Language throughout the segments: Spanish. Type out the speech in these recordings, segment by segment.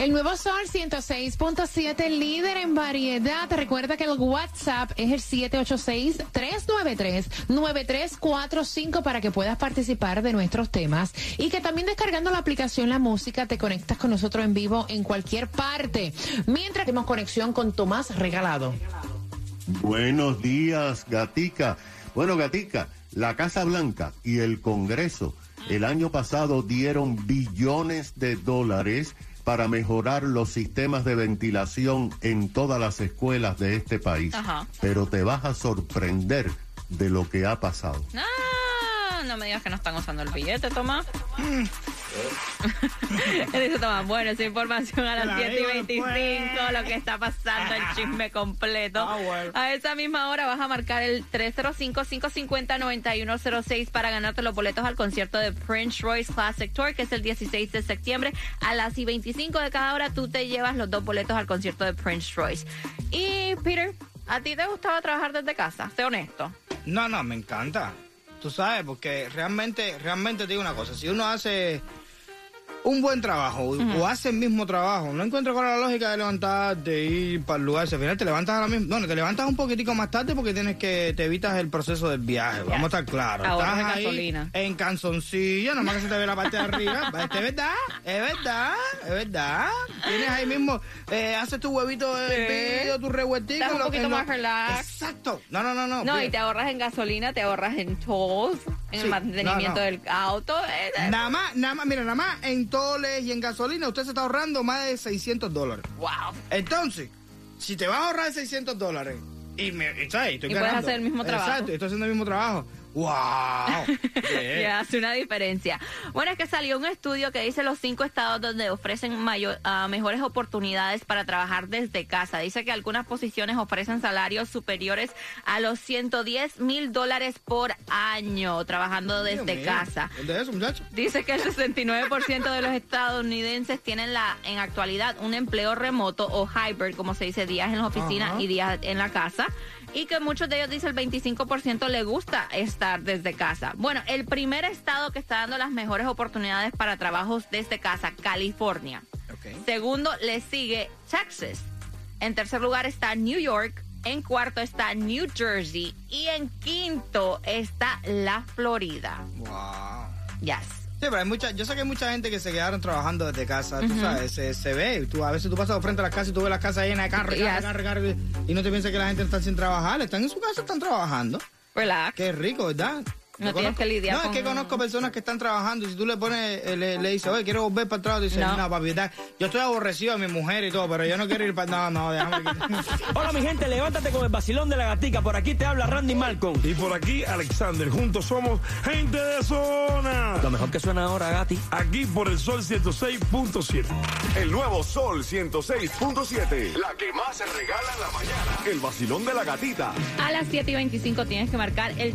El nuevo Sol 106.7, líder en variedad. Recuerda que el WhatsApp es el 786-393-9345 para que puedas participar de nuestros temas y que también descargando la aplicación La Música te conectas con nosotros en vivo en cualquier parte. Mientras tenemos conexión con Tomás Regalado. Buenos días, Gatica. Bueno, Gatica, la Casa Blanca y el Congreso el año pasado dieron billones de dólares para mejorar los sistemas de ventilación en todas las escuelas de este país. Ajá. Pero te vas a sorprender de lo que ha pasado. Ah, no me digas que no están usando el billete, Tomás. Él dice Tomás, bueno, esa información a las La 7 y digo 25, después. lo que está pasando, el chisme completo. Ah, bueno. A esa misma hora vas a marcar el 305-550-9106 para ganarte los boletos al concierto de Prince Royce Classic Tour, que es el 16 de septiembre. A las y 25 de cada hora tú te llevas los dos boletos al concierto de Prince Royce. Y, Peter, ¿a ti te gustaba trabajar desde casa? Sé honesto. No, no, me encanta. Tú sabes, porque realmente, realmente te digo una cosa. Si uno hace un buen trabajo o hace el mismo trabajo, no encuentro con la lógica de levantarte, ir para el lugar. Si al final te levantas a la misma. No, te levantas un poquitico más tarde porque tienes que. Te evitas el proceso del viaje. Vamos a estar claros. Ahorras Estás ahí gasolina. en canzoncillo, nomás que se te ve la parte de arriba. Este, Es verdad, es verdad, es verdad. Tienes ahí mismo. eh, haces tu huevito hervido, tu revueltico. Estás un poquito lo- más relax. Exacto. No, no, no, no. No, y te ahorras en gasolina, te ahorras en tolls, en el mantenimiento no, no. del auto. eh, Nada más, nada más, mira, nada más en toles y en gasolina usted se está ahorrando más de 600 dólares. Wow. Entonces, si te vas a ahorrar 600 dólares y me, y, ¿sabes? Estoy Y puedes hacer el mismo trabajo. Exacto, estoy haciendo el mismo trabajo. ¡Wow! Que hace una diferencia. Bueno, es que salió un estudio que dice los cinco estados donde ofrecen mayor, ah, mejores oportunidades para trabajar desde casa. Dice que algunas posiciones ofrecen salarios superiores a los 110 mil dólares por año trabajando Dios desde mío. casa. ¿Dónde es eso, muchacho? Dice que el 69% de los estadounidenses tienen la en actualidad un empleo remoto o hybrid, como se dice, días en la oficina Ajá. y días en la casa. Y que muchos de ellos, dice el 25%, le gusta estar desde casa. Bueno, el primer estado que está dando las mejores oportunidades para trabajos desde casa, California. Segundo, le sigue Texas. En tercer lugar está New York. En cuarto está New Jersey. Y en quinto está la Florida. ¡Wow! Yes. Sí, pero hay mucha, yo sé que hay mucha gente que se quedaron trabajando desde casa, tú sabes, se, se ve. Tú, a veces tú pasas frente a las casas y tú ves las casas llenas de carros, Yes. carros, carros, y no te piensas que la gente está sin trabajar, están en su casa, están trabajando. Relax. Qué rico, ¿verdad? No tienes conozco- que lidiar No, con- es que conozco personas que están trabajando y si tú le pones, eh, le, le dices, oye, quiero volver para el trabajo, dice, No. no, papi, da- yo estoy aborrecido de mi mujer y todo, pero yo no quiero ir para... No, no, déjame... Hola mi gente, levántate con el vacilón de la gatica. Por aquí te habla Randy Malcolm. Y por aquí, Alexander. Juntos somos gente de zona. Lo mejor que suena ahora, Gati. Aquí por el Sol 106.7. El nuevo Sol 106.7. La que más se regala en la mañana. El vacilón de la gatita. A las 7 y 25 tienes que marcar el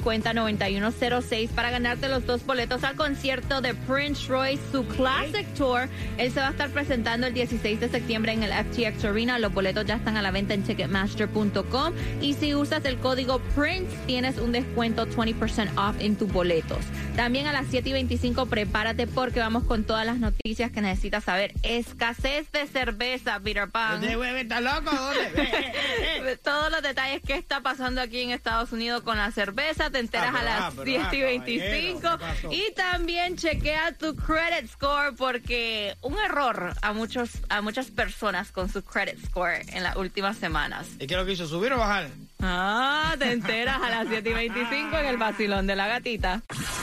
305-550-9106 para ganarte los dos boletos al concierto de Prince Royce, su Classic Tour. Él se va a estar presentando el 16 de septiembre en el FTX Arena. Los boletos ya están a la venta en Ticketmaster.com. Y si usas el código PRINCE, tienes un descuento 20% off en tus boletos. También a las 7 y 25, prepárate porque vamos con todas las noticias que necesitas saber. Escasez de cerveza, Peter Pan. ¿Este hueve está loco? ¿Dónde? Todos los detalles que está pasando aquí en Estados Unidos con la cerveza, te enteras Ah, a las pero, 10 ah, y 25. caballero, ¿qué pasó? Y también chequea tu credit score porque un error a muchos a muchas personas con su credit score en las últimas semanas. ¿Y qué es lo que hizo? ¿Subir o bajar? Ah, te enteras a las 7 y 25 en el vacilón de la gatita.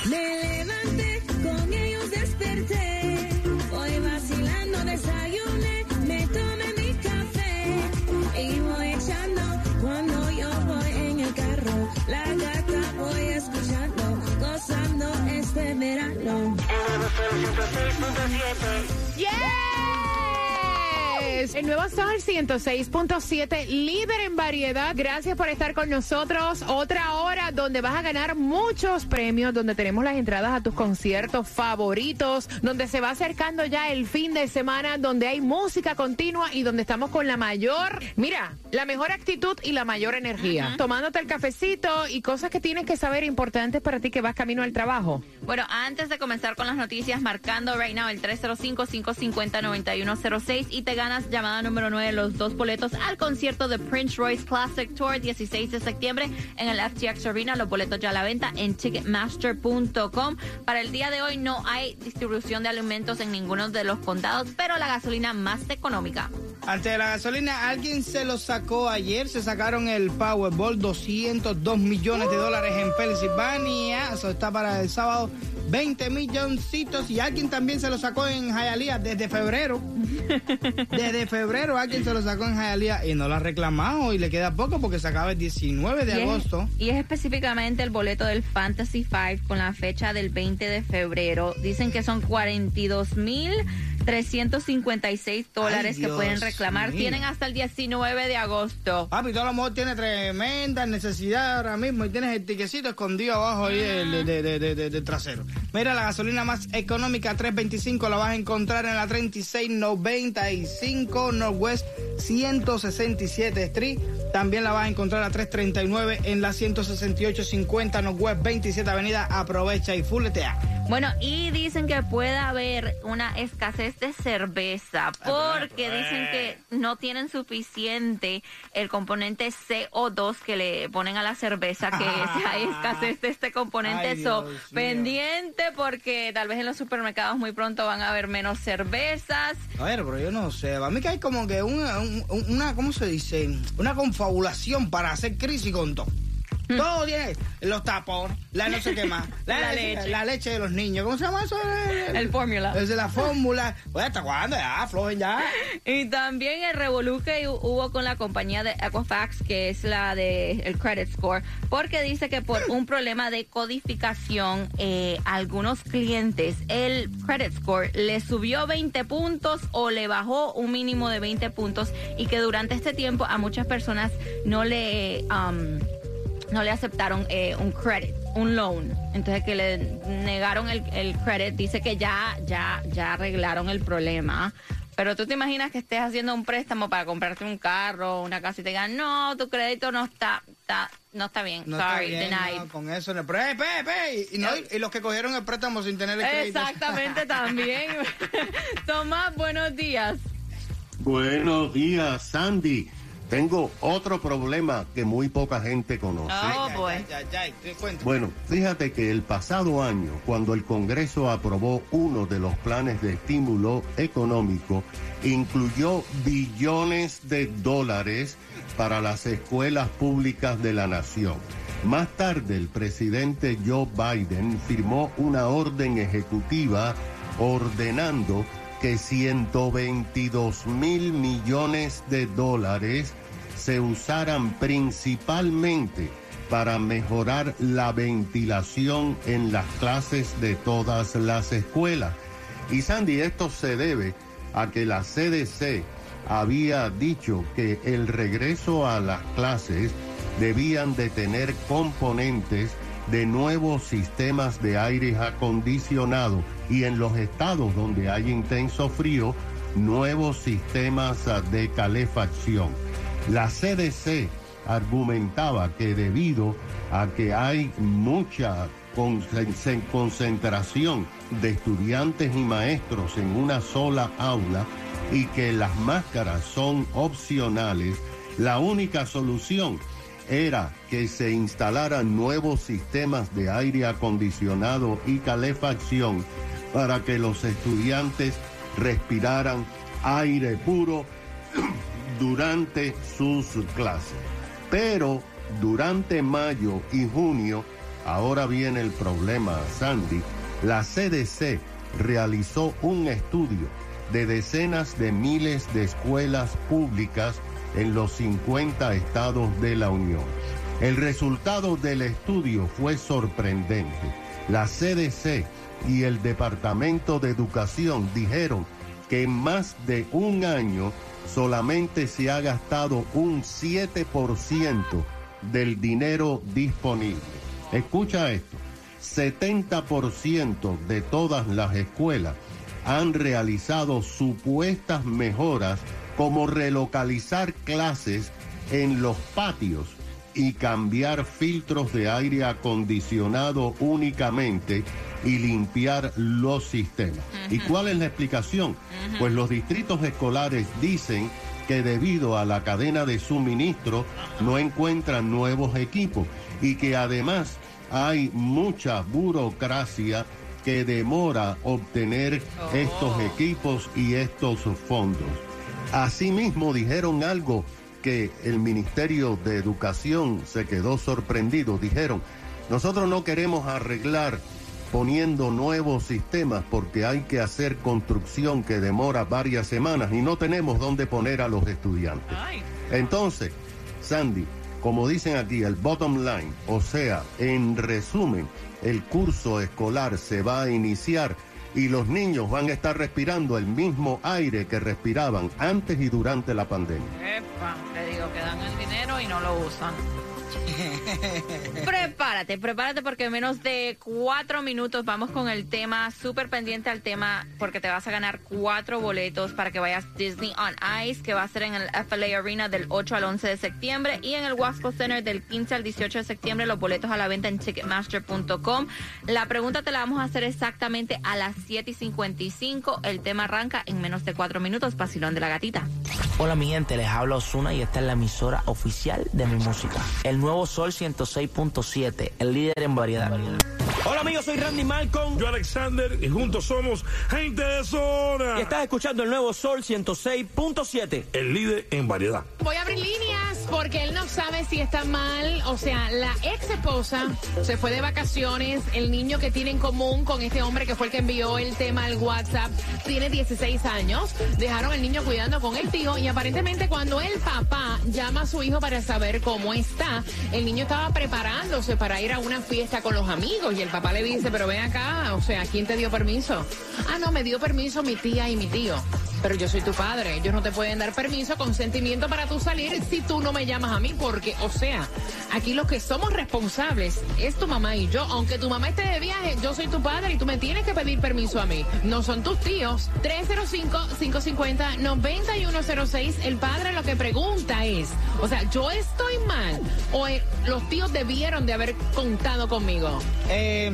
Me levanté, con ellos desperté. Voy vacilando, desayuné, me tomé mi café. Y voy echando cuando yo voy en el carro. La gata voy escuchando, gozando este verano. El nuevo Sol 106.7, líder en variedad. Gracias por estar con nosotros. Otra hora donde vas a ganar muchos premios, donde tenemos las entradas a tus conciertos favoritos, donde se va acercando ya el fin de semana, donde hay música continua y donde estamos con la mayor, mira, la mejor actitud y la mayor energía. Tomándote el cafecito y cosas que tienes que saber importantes para ti que vas camino al trabajo. Bueno, antes de comenzar con las noticias, marcando right now el 305-550-9106 y te ganas número 9, los dos boletos al concierto de Prince Royce Classic Tour 16 de septiembre en el FTX Arena. Los boletos ya a la venta en ticketmaster.com. Para el día de hoy no hay distribución de alimentos en ninguno de los condados, pero la gasolina más económica. Antes de la gasolina, alguien se lo sacó ayer. Se sacaron el Powerball, 202 millones de dólares en Pensilvania. Eso está para el sábado. 20 milloncitos y alguien también se lo sacó en Hialeah desde febrero. Desde febrero alguien se lo sacó en Hialeah y no lo ha reclamado y le queda poco porque se acaba el 19 de Y es- agosto. y es específicamente el boleto del Fantasy 5 con la fecha del 20 de febrero. Dicen que son 42 mil 356 dólares Ay, que pueden reclamar. mío. Tienen hasta el 19 de agosto. Papi, a lo mejor tienes tremenda necesidad ahora mismo y tienes el tiquecito escondido abajo ahí del de, de- de- de- de trasero. Mira, la gasolina más económica, 325, la vas a encontrar en la 3695 Northwest 167 Street. También la vas a encontrar a 339 en la 16850 Northwest 27 Avenida. Aprovecha y fuletea. Bueno, y dicen que puede haber una escasez de cerveza porque dicen que no tienen suficiente el componente CO2 que le ponen a la cerveza, que si hay escasez de este componente. Ay, So, Dios mío. pendiente porque tal vez en los supermercados muy pronto van a haber menos cervezas. A ver, pero yo no sé. A mí que hay como que una, un- una ¿cómo se dice? Una confabulación para hacer crisis con todo. Todo tiene los tapones, la no sé qué más, la. La leche, leche. la leche de los niños. ¿Cómo se llama eso? El fórmula. Es la fórmula. Oye, ¿hasta cuándo? Ya, aflojen ya. Y también el revolú que hu- hubo con la compañía de Equifax, que es la de el credit score, porque dice que por un problema de codificación, eh, algunos clientes el credit score le subió 20 puntos o le bajó un mínimo de 20 puntos y que durante este tiempo a muchas personas no le... um, no le aceptaron eh, un credit, un loan. Entonces que le negaron el, el credit. Dice que ya, ya, ya arreglaron el problema. Pero tú te imaginas que estés haciendo un préstamo para comprarte un carro, una casa y te digan, no, tu crédito no está, está- no está bien. No Sorry, está bien, denied. no, con eso. no. Pero, eh, pe, pe, y, y no, y los que cogieron el préstamo sin tener el crédito. Exactamente también. Tomás, buenos días. Buenos días, Sandy. Tengo otro problema que muy poca gente conoce. Oh. Bueno, fíjate que el pasado año, cuando el Congreso aprobó uno de los planes de estímulo económico, incluyó billones de dólares para las escuelas públicas de la nación. Más tarde, el presidente Joe Biden firmó una orden ejecutiva ordenando que 122 mil millones de dólares se usaran principalmente para mejorar la ventilación en las clases de todas las escuelas. Y Sandy, esto se debe a que la CDC había dicho que el regreso a las clases debían de tener componentes de nuevos sistemas de aire acondicionado y en los estados donde hay intenso frío, nuevos sistemas de calefacción. La CDC argumentaba que debido a que hay mucha concen- concentración de estudiantes y maestros en una sola aula y que las máscaras son opcionales, la única solución era que se instalaran nuevos sistemas de aire acondicionado y calefacción para que los estudiantes respiraran aire puro durante sus clases. Pero durante mayo y junio, ahora viene el problema, Sandy, la CDC realizó un estudio de decenas de miles de escuelas públicas en los 50 estados de la Unión. El resultado del estudio fue sorprendente. La CDC y el Departamento de Educación dijeron que en más de un año solamente se ha gastado un 7% del dinero disponible. Escucha esto, 70% de todas las escuelas han realizado supuestas mejoras como relocalizar clases en los patios y cambiar filtros de aire acondicionado únicamente y limpiar los sistemas. ¿Y cuál es la explicación? Pues los distritos escolares dicen que debido a la cadena de suministro no encuentran nuevos equipos y que además hay mucha burocracia que demora obtener estos equipos y estos fondos. Asimismo dijeron algo que el Ministerio de Educación se quedó sorprendido. Dijeron, nosotros no queremos arreglar poniendo nuevos sistemas porque hay que hacer construcción que demora varias semanas y no tenemos dónde poner a los estudiantes. Entonces, Sandy, como dicen aquí, el bottom line, o sea, en resumen, el curso escolar se va a iniciar y los niños van a estar respirando el mismo aire que respiraban antes y durante la pandemia. Epa, y no lo usan. Prepárate, prepárate porque en menos de cuatro minutos vamos con el tema, súper pendiente al tema, porque te vas a ganar cuatro boletos para que vayas Disney on Ice, que va a ser en el FLA Arena del 8 al 11 de septiembre y en el Wasco Center del 15 al 18 de septiembre, los boletos a la venta en Ticketmaster.com. La pregunta te la vamos a hacer exactamente a las 7 y 55. El tema arranca en menos de cuatro minutos, Pasilón de la Gatita. Hola mi gente, les habla Osuna y esta es la emisora oficial de mi música. El nuevo Sol 106.7, el líder en variedad. Hola amigos, soy Randy Malcolm. Yo, Alexander, y juntos somos gente de zona. Y estás escuchando el nuevo Sol 106.7. El líder en variedad. Voy a abrir líneas porque él no sabe si está mal. O sea, la ex esposa se fue de vacaciones. El niño que tiene en común con este hombre que fue el que envió el tema al WhatsApp tiene 16 años. Dejaron al niño cuidando con el tío y aparentemente cuando el papá llama a su hijo para saber cómo está, el niño estaba preparándose para ir a una fiesta con los amigos y el papá le dice, pero ven acá, o sea, ¿quién te dio permiso? Ah, no, me dio permiso mi tía y mi tío. Pero yo soy tu padre, ellos no te pueden dar permiso, consentimiento para tú salir si tú no me llamas a mí, porque, o sea, aquí los que somos responsables es tu mamá y yo. Aunque tu mamá esté de viaje, yo soy tu padre y tú me tienes que pedir permiso a mí. No son tus tíos. 305-550-9106. El padre lo que pregunta es, o sea, ¿yo estoy mal o eh, los tíos debieron de haber contado conmigo? Eh,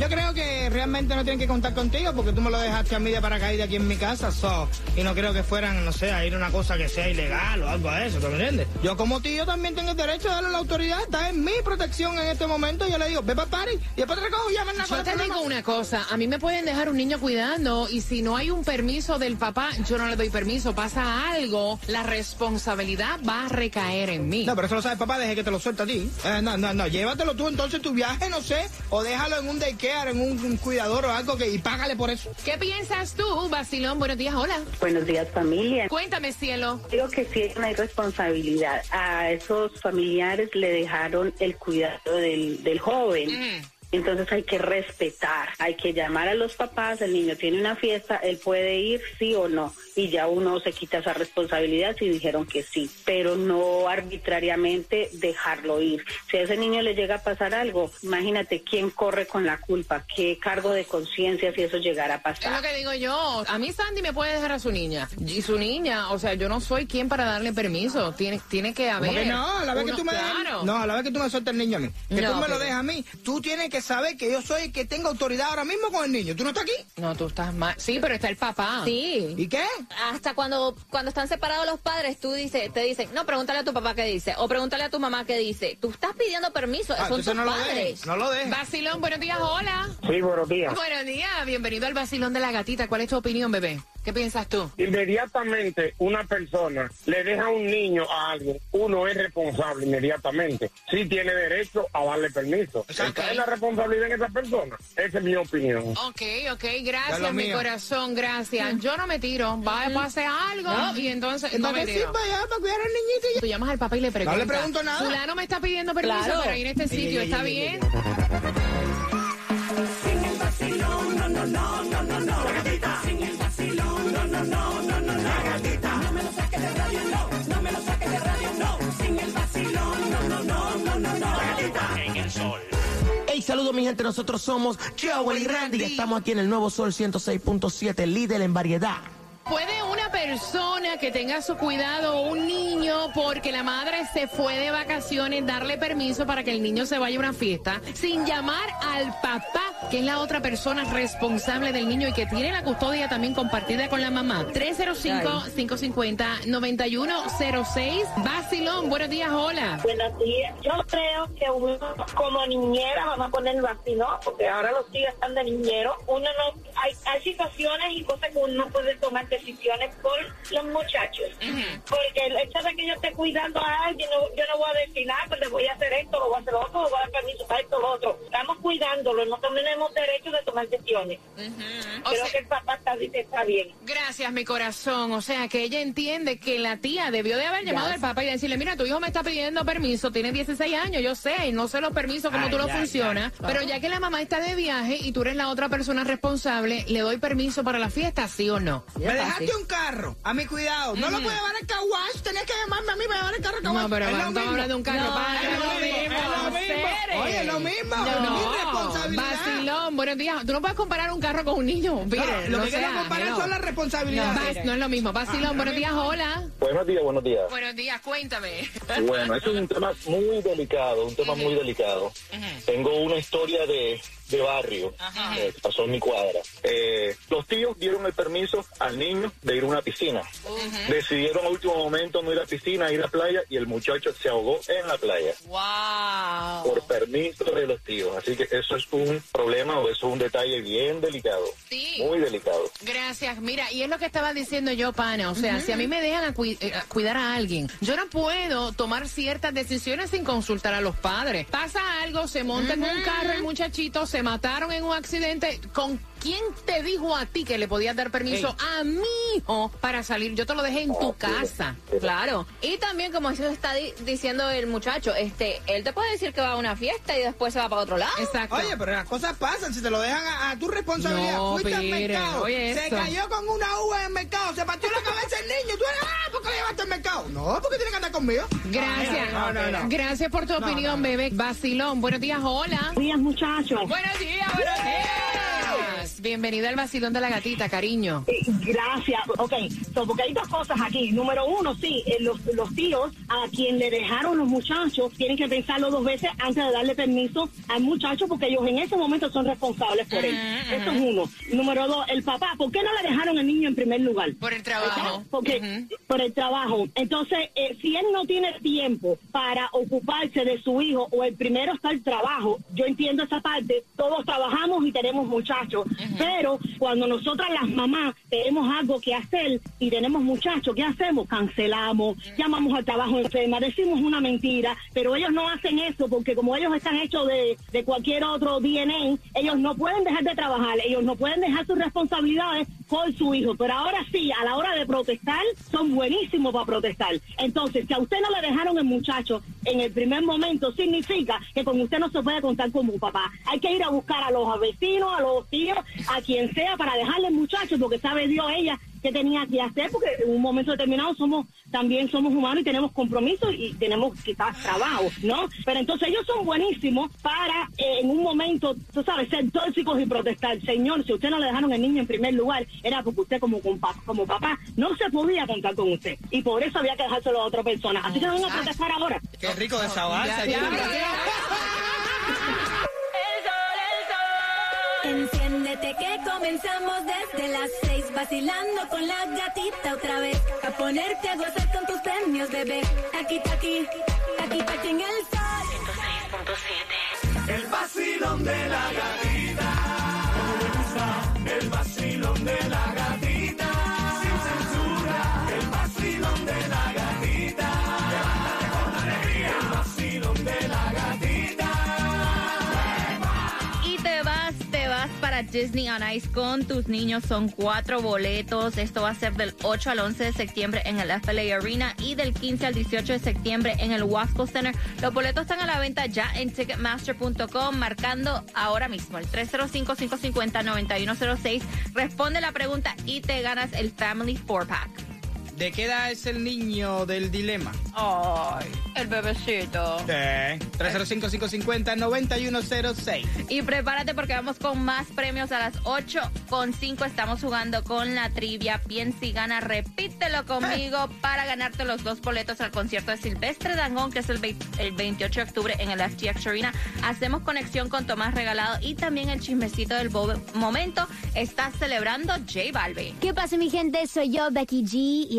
yo creo que realmente no tienen que contar contigo porque tú me lo dejaste a mí de paracaídas aquí en mi casa, so, y no creo que fueran, no sé, a ir a una cosa que sea ilegal o algo a eso, ¿tú me entiendes? Yo como tío también tengo el derecho de darle a la autoridad, está en mi protección en este momento, yo le digo, ve para party, y después te recojo, llaman a Yo te digo una cosa, a mí me pueden dejar un niño cuidando y si no hay un permiso del papá, yo no le doy permiso, pasa algo, la responsabilidad va a recaer en mí. No, pero eso lo sabe papá, deje que te lo suelta a ti. Eh, no, no, no, llévatelo tú entonces tu viaje, no sé, o déjalo en un daycare, en un, un cuidador o algo que y págale por eso. ¿Qué piensas tú, Basilón? Buenos días, hola. Buenos días, familia. Cuéntame, cielo. Digo que sí es una irresponsabilidad. A esos familiares le dejaron el cuidado del, del joven. Entonces hay que respetar, hay que llamar a los papás, el niño tiene una fiesta, él puede ir sí o no, y ya uno se quita esa responsabilidad si dijeron que sí, pero no arbitrariamente dejarlo ir. Si a ese niño le llega a pasar algo, imagínate quién corre con la culpa, qué cargo de conciencia si eso llegara a Es pasar. lo que digo yo. A mí Sandy me puede dejar a su niña. Y su niña, o sea, yo no soy quien para darle permiso. Tiene, tiene que haber. ¿Cómo que no? A la vez que tú me dejas- Claro. No, a la vez que tú me sueltas el niño a mí. Que No, tú me lo dejas a mí. Tú tienes que saber que yo soy el que tengo autoridad ahora mismo con el niño. ¿Tú no estás aquí? No, tú estás mal. Sí, pero está el papá. Sí. ¿Y qué? Hasta cuando, cuando están separados los padres, tú dices, te dicen, no, pregúntale a tu papá qué dice, o pregúntale a tu mamá qué dice. Tú estás pidiendo permiso, Ah, son tus no lo padres. dejes. No lo dejes. Basilón, buenos días, hola. Sí, buenos días. Buenos días, bienvenido al Basilón de la Gatita. ¿Cuál es tu opinión, bebé? ¿Qué piensas tú? Inmediatamente una persona le deja a un niño a alguien, uno es responsable inmediatamente. Sí tiene derecho a darle permiso. Exacto. Esa es la responsabilidad en esa persona. Esa es mi opinión. Ok, ok, gracias, mi corazón, gracias. Yo no me tiro. Va a pasar algo y entonces ¿Y no para me tiro. ya? ¿Para cuidar al niñito? Tú llamas al papá y le preguntas. le pregunto nada. Fulano me está pidiendo permiso Claro. para ir a este no, no, no, la gatita. No me lo saques de radio, no, no me lo saques de radio, no. Sin el vacilón, no, no, no, no, no, no. La gatita. En el sol. Hey, saludos mi gente, nosotros somos Joel y Randy estamos aquí en el Nuevo Sol 106.7, líder en variedad. ¿Puede una persona que tenga su cuidado, un niño, porque la madre se fue de vacaciones, darle permiso para que el niño se vaya a una fiesta sin llamar al papá? Que es la otra persona responsable del niño y que tiene la custodia también compartida con la mamá? 305-550-9106. Basilón, buenos días, hola. Buenos días. Yo creo que uno como niñera, vamos a así, ¿no? Porque ahora los tíos están de niñero. Uno no, hay, hay situaciones y cosas que uno no puede tomar decisiones por los muchachos. Porque el hecho de que yo esté cuidando a alguien, no- yo no voy a decir nada, pues le voy a hacer esto, lo voy a hacer lo otro, le voy a dar permiso para esto, lo otro. Estamos cuidándolo, no tenemos derecho de tomar decisiones. Creo que el papá está, está bien. Gracias, mi corazón. O sea, que ella entiende que la tía debió de haber llamado al papá y decirle, mira, tu hijo me está pidiendo permiso, tiene 16 años, yo sé, y no sé los permisos como Ay, tú lo ay, funciona, ay. pero ya que la mamá está de viaje y tú eres la otra persona responsable, ¿le doy permiso para la fiesta, sí o no? Me dejaste un carro, a mi cuidado. No lo Ujú. puede llevar al caguas. Tenés que llamarme a mí para llevar el carro al caguas. No, pero Es estamos hablando de un carro, No, para, es lo mismo, es lo mismo. Oye, es lo mismo. No, mi responsabilidad. Vacilón, buenos días. Tú no puedes comparar un carro con un niño. Peter, lo no que quiero sea, comparar hello. son las responsabilidades. No, no es lo mismo. Vacilón, buenos días, hola. Buenos días, buenos días. Buenos días, cuéntame. Bueno, eso es un tema muy delicado, un tema muy delicado. Tengo una historia de, de barrio eh, que pasó en mi cuadra. Eh, los tíos dieron el permiso al niño de ir a una piscina. Decidieron a último momento no ir a la piscina, ir a la playa y el muchacho se ahogó en la playa Wow. por permiso de los tíos. Así que eso es un problema o eso es un detalle bien delicado. Sí. Muy delicado. Gracias. Mira, y es lo que estaba diciendo yo, pana. O sea, si a mí me dejan a, eh, a cuidar a alguien, yo no puedo tomar ciertas decisiones sin consultar a los padres. Pasa algo, se monta en un carro el muchachito, se mataron en un accidente. ¿Con quién te dijo a ti que le podías dar permiso a mi hijo para salir? Yo te lo dejé en tu casa. Claro. Y también, como eso está di- diciendo el muchacho, este, él te puede decir que va a una fiesta y después se va para otro lado. Exacto. Oye, pero las cosas pasan, si te lo dejan a, a tu responsabilidad. No, Fuiste al mercado, oye se cayó con una uva en el mercado, se partió la cabeza el niño. Tú eres, ah, ¿por qué lo llevaste al mercado? No, porque tiene que andar conmigo. Gracias. No, no, no. Gracias por tu No, opinión, bebé. Vacilón, buenos días, hola. Buenos días, muchachos. Buenos días, buenos días. Bienvenida al vacilón de la gatita, cariño. Gracias. Ok, so, porque hay dos cosas aquí. Número uno, sí, eh, los, los tíos a quien le dejaron los muchachos tienen que pensarlo dos veces antes de darle permiso al muchacho porque ellos en ese momento son responsables por él. Eso es uno. Número dos, el papá, ¿por qué no le dejaron al niño en primer lugar? Por el trabajo. ¿Verdad? Porque por el trabajo. Entonces, eh, si él no tiene tiempo para ocuparse de su hijo o el primero está el trabajo, yo entiendo esa parte, todos trabajamos y tenemos muchachos, pero cuando nosotras las mamás tenemos algo que hacer y tenemos muchachos, ¿qué hacemos? Cancelamos, llamamos al trabajo enferma, decimos una mentira, pero ellos no hacen eso porque como ellos están hechos de, de cualquier otro DNA, ellos no pueden dejar de trabajar, ellos no pueden dejar sus responsabilidades por su hijo, pero ahora sí, a la hora de protestar, son buenísimos para protestar. Entonces, si a usted no le dejaron el muchacho en el primer momento, significa que con usted no se puede contar como papá. Hay que ir a buscar a los vecinos, a los tíos, a quien sea, para dejarle el muchacho, porque sabe Dios ella qué tenía que hacer, porque en un momento determinado somos también somos humanos y tenemos compromisos y tenemos quizás trabajo, ¿no? Pero entonces ellos son buenísimos para eh, en un momento, tú sabes, ser tóxicos y protestar. Señor, si usted no le dejaron el niño en primer lugar, era porque usted como, compa- como papá no se podía contar con usted. Y por eso había que dejárselo a otra persona. Así que van a protestar ahora. Qué rico desahogarse. Enciéndete que comenzamos desde las seis vacilando con la gatita otra vez a ponerte a gozar con tus premios bebé aquí aquí aquí aquí en el sol 106.7 El vacilón de la gatita. El vacilón de la gatita. Disney on Ice con tus niños. Son cuatro boletos. Esto va a ser del 8 al 11 de septiembre en el FLA Arena y del 15 al 18 de septiembre en el Wasco Center. Los boletos están a la venta ya en Ticketmaster.com, marcando ahora mismo el 305-550-9106. Responde la pregunta y te ganas el Family 4 Pack. ¿De qué edad es el niño del dilema? Ay, el bebecito. Sí. 305-550-9106. Y prepárate porque vamos con más premios a las 8 con 5. Estamos jugando con la trivia. Piensa y gana. Repítelo conmigo para ganarte los dos boletos al concierto de Silvestre Dangón, que es el, el 28 de octubre en el FTX Arena. Hacemos conexión con Tomás Regalado y también el chismecito del bo- momento. Está celebrando J Balvin. ¿Qué pasa mi gente? Soy yo, Becky G, y